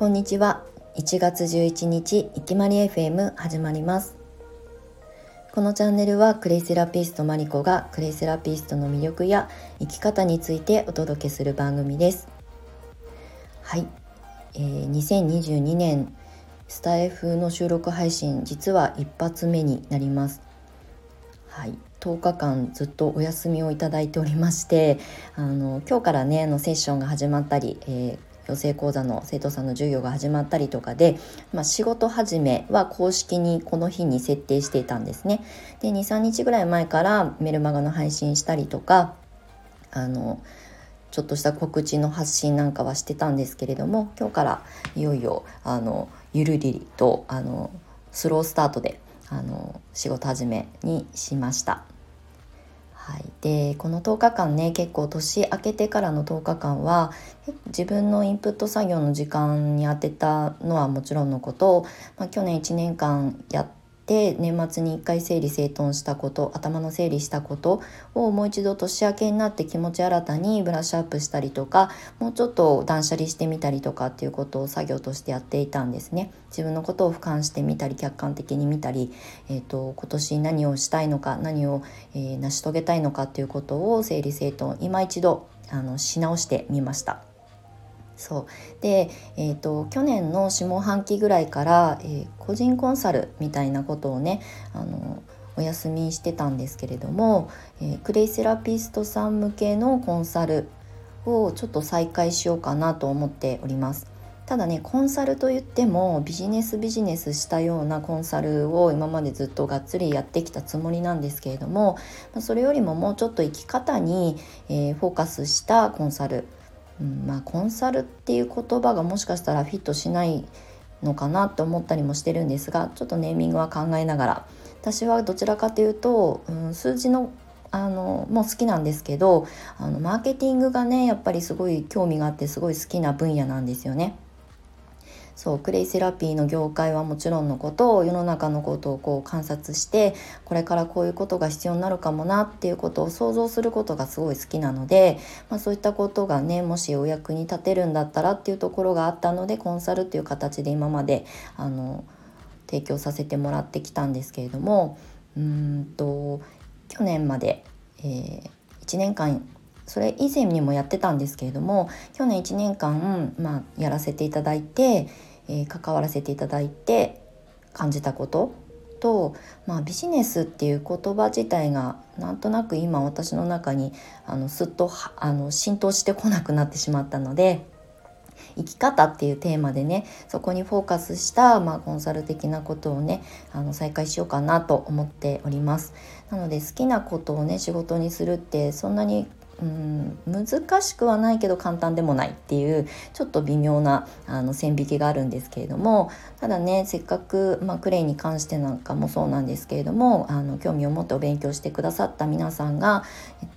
こんにちは。1月11日いきまり FM 始まります。このチャンネルはクレイセラピストマリコがクレイセラピストの魅力や生き方についてお届けする番組です。はい、えー、2022年スタイフの収録配信実は一発目になります。はい。10日間ずっとお休みをいただいておりましてあの今日からねのセッションが始まったり、えー養成講座の生徒さんの授業が始まったりとかで、まあ、仕事始めは公式にこの日に設定していたんですね。で23日ぐらい前からメルマガの配信したりとかあのちょっとした告知の発信なんかはしてたんですけれども今日からいよいよあのゆるりりとあのスロースタートであの仕事始めにしました。はい、でこの10日間ね結構年明けてからの10日間は自分のインプット作業の時間に充てたのはもちろんのこと、まあ、去年1年間やって年末に1回整理整頓したこと頭の整理したことをもう一度年明けになって気持ち新たにブラッシュアップしたりとかもうちょっと断捨離してみたりとかっていうことを作業としてやっていたんですね。自分のことを俯瞰してみたり客観的に見たり、えーと、今年何をしたいのか何を、えー、成し遂げたいのかっていうことを整理整頓今一度あのし直してみました。そうで、えーと、去年の下半期ぐらいから、えー、個人コンサルみたいなことをねあのお休みしてたんですけれども、えー、クレイセラピストさん向けのコンサルをちょっと再開しようかなと思っております。ただねコンサルといってもビジネスビジネスしたようなコンサルを今までずっとがっつりやってきたつもりなんですけれどもそれよりももうちょっと生き方に、えー、フォーカスしたコンサルうん、まあコンサルっていう言葉がもしかしたらフィットしないのかなって思ったりもしてるんですがちょっとネーミングは考えながら私はどちらかというと、うん、数字のあのも好きなんですけどあのマーケティングがねやっぱりすごい興味があってすごい好きな分野なんですよね。そうクレイセラピーの業界はもちろんのことを世の中のことをこう観察してこれからこういうことが必要になるかもなっていうことを想像することがすごい好きなので、まあ、そういったことがねもしお役に立てるんだったらっていうところがあったのでコンサルっていう形で今まであの提供させてもらってきたんですけれどもうんと去年まで、えー、1年間それ以前にもやってたんですけれども去年1年間、まあ、やらせていただいてえー、関わらせていただいて感じたことと、まあ、ビジネスっていう言葉自体がなんとなく今私の中にあのすっとあの浸透してこなくなってしまったので生き方っていうテーマでねそこにフォーカスした、まあ、コンサル的なことをねあの再開しようかなと思っております。なので好きなことをね仕事にするってそんなにうん難しくはないけど簡単でもないっていうちょっと微妙なあの線引きがあるんですけれどもただねせっかく、まあ、クレイに関してなんかもそうなんですけれどもあの興味を持ってお勉強してくださった皆さんが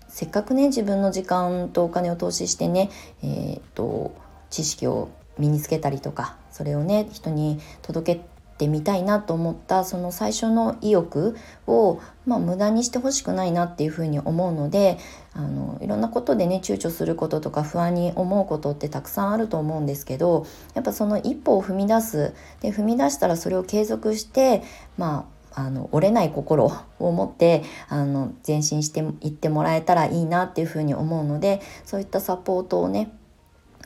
せっかくね自分の時間とお金を投資してね、えーと知識を身につけたりとかそれをね人に届けてみたいなと思ったその最初の意欲を、まあ、無駄にしてほしくないなっていうふうに思うのであのいろんなことでね躊躇することとか不安に思うことってたくさんあると思うんですけどやっぱその一歩を踏み出す。で踏み出したらそれを継続してまああの折れない心を持ってあの前進していってもらえたらいいなっていうふうに思うのでそういったサポートをね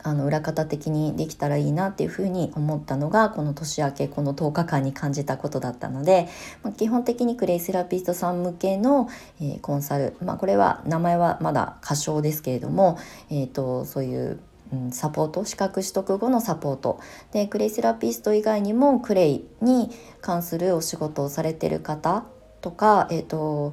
あの裏方的にできたらいいなっていうふうに思ったのがこの年明けこの10日間に感じたことだったので、まあ、基本的にクレイセラピストさん向けの、えー、コンサル、まあ、これは名前はまだ仮称ですけれども、えーと、そういううん、サポート資格取得後のサポート。でクレイセラピスト以外にもクレイに関するお仕事をされてる方とか、えーと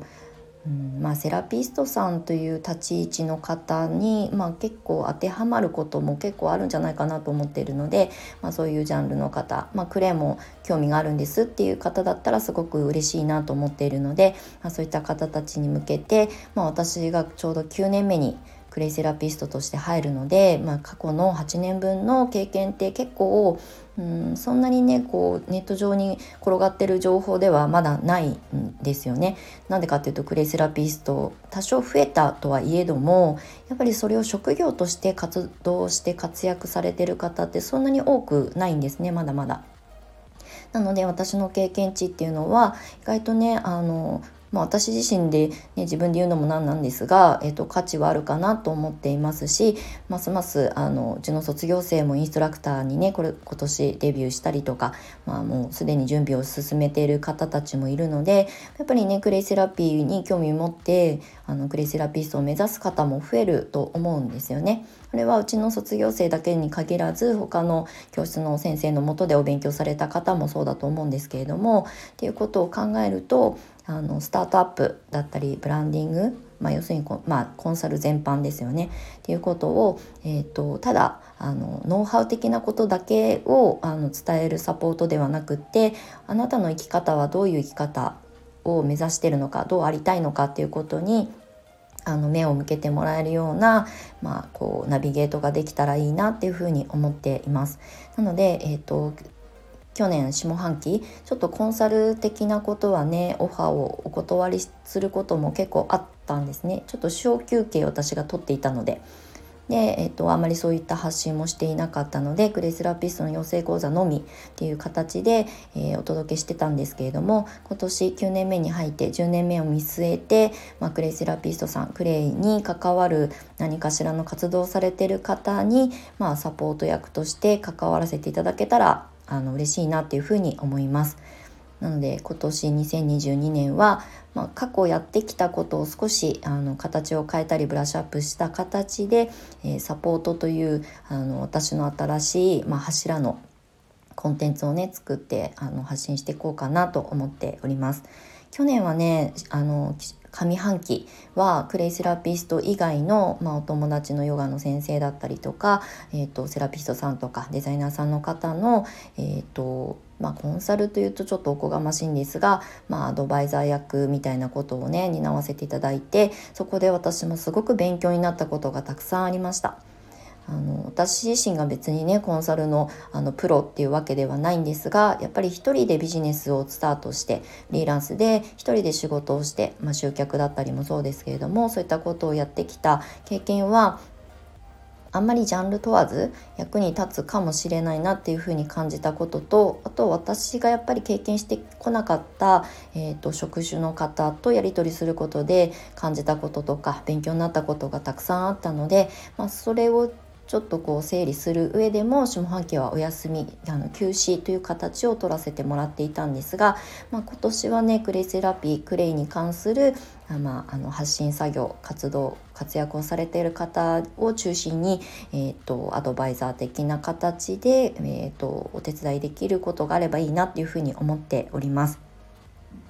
うんまあ、セラピストさんという立ち位置の方に、まあ、結構当てはまることも結構あるんじゃないかなと思っているので、まあ、そういうジャンルの方、まあ、クレーも興味があるんですっていう方だったらすごく嬉しいなと思っているので、まあ、そういった方たちに向けて、まあ、私がちょうど9年目にクレイセラピストとして入るので、まあ、過去の8年分の経験って結構うんそんなにねこうネット上に転がってる情報ではまだないんですよね。なんでかっていうとクレイセラピスト多少増えたとはいえどもやっぱりそれを職業として活動して活躍されてる方ってそんなに多くないんですねまだまだ。なので私の経験値っていうのは意外とねあのまあ、私自身で、ね、自分で言うのもなんなんですが、えーと、価値はあるかなと思っていますしますますあのうちの卒業生もインストラクターにねこれ今年デビューしたりとか、まあ、もうすでに準備を進めている方たちもいるのでやっぱりねクレイセラピーに興味を持ってあのクレイセラピストを目指す方も増えると思うんですよね。これはうちの卒業生だけに限らず他の教室の先生のもとでお勉強された方もそうだと思うんですけれどもっていうことを考えるとあのスタートアップだったりブランディング、まあ、要するにコ,、まあ、コンサル全般ですよねっていうことを、えーと、ただあのノウハウ的なことだけをあの伝えるサポートではなくってあなたの生き方はどういう生き方を目指してるのかどうありたいのかっていうことにあの目を向けてもらえるような、まあ、こうナビゲートができたらいいなっていうふうに思っています。なので、えーと去年下半期ちょっとコンサル的なことはねオファーをお断りすることも結構あったんですね。ちょっと小休憩私が取っていたので。で、えっと、あまりそういった発信もしていなかったのでクレイセラピストの養成講座のみっていう形で、えー、お届けしてたんですけれども今年9年目に入って10年目を見据えて、まあ、クレイセラピストさんクレイに関わる何かしらの活動をされてる方に、まあ、サポート役として関わらせていただけたらあの嬉しいなっていうふうに思います。なので今年2022年は、まあ、過去やってきたことを少しあの形を変えたりブラッシュアップした形で、えー、サポートというあの私の新しい、まあ、柱のコンテンツをね作ってあの発信していこうかなと思っております。去年はねあの上半期はクレイセラピスト以外の、まあ、お友達のヨガの先生だったりとか、えーと、セラピストさんとかデザイナーさんの方の、えーとまあ、コンサルというとちょっとおこがましいんですが、まあ、アドバイザー役みたいなことをね担わせていただいてそこで私もすごく勉強になったことがたくさんありました。あの私自身が別にねコンサルのあのプロっていうわけではないんですがやっぱり一人でビジネスをスタートしてフリーランスで一人で仕事をして、まあ、集客だったりもそうですけれどもそういったことをやってきた経験はあんまりジャンル問わず役に立つかもしれないなっていうふうに感じたこととあと私がやっぱり経験してこなかった、えーと職種の方とやり取りすることで感じたこととか勉強になったことがたくさんあったので、まあ、それをちょっとこう整理する上でも下半期はお休みあの休止という形を取らせてもらっていたんですが、まあ、今年はねクレイセラピークレイに関するあ、まあ、あの発信作業活動活躍をされている方を中心に、えーと、アドバイザー的な形で、えーとお手伝いできることがあればいいなっていうふうに思っております。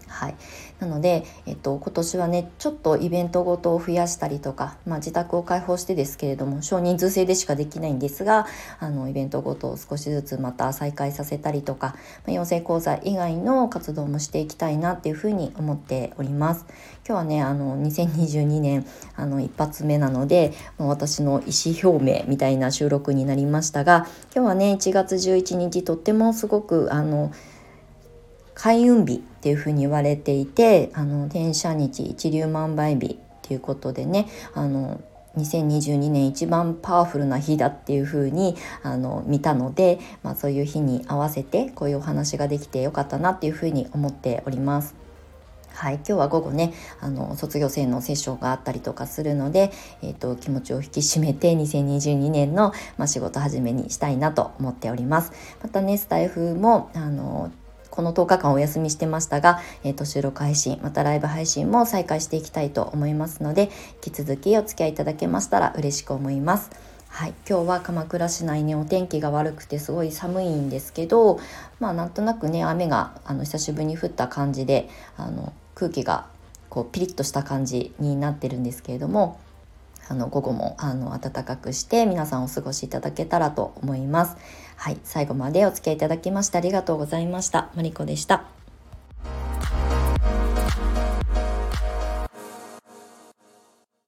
はい、なので、えっと、今年はねちょっとイベントごとを増やしたりとか、まあ、自宅を開放してですけれども少人数制でしかできないんですがあのイベントごとを少しずつまた再開させたりとか、まあ、養成講座以外の活動もしていきたいなっていうふうに思っております。今日はねあの2022年あの一発目なのでもう私の意思表明みたいな収録になりましたが今日はね1月11日とってもすごくあの開運日っていうふうに言われていてあの天赦日一粒万倍日っていうことでねあの2022年一番パワフルな日だっていう風にあに見たので、まあ、そういう日に合わせてこういうお話ができてよかったなっていう風に思っております。はい、今日は午後ねあの卒業生のセッションがあったりとかするので、えーと、気持ちを引き締めて2022年の、まあ、仕事始めにしたいなと思っております。またねスタイフもあのこの10日間お休みしてましたが、えー、と収録配信またライブ配信も再開していきたいと思いますので引き続きお付き合いいただけましたら嬉しく思います。はい、今日は鎌倉市内ねお天気が悪くてすごい寒いんですけどまあなんとなくね雨があの久しぶりに降った感じであの空気がこうピリッとした感じになってるんですけれどもあの午後もあの暖かくして皆さんお過ごしいただけたらと思います。はい、最後までお付き合いいただきましてありがとうございました。マリコでした。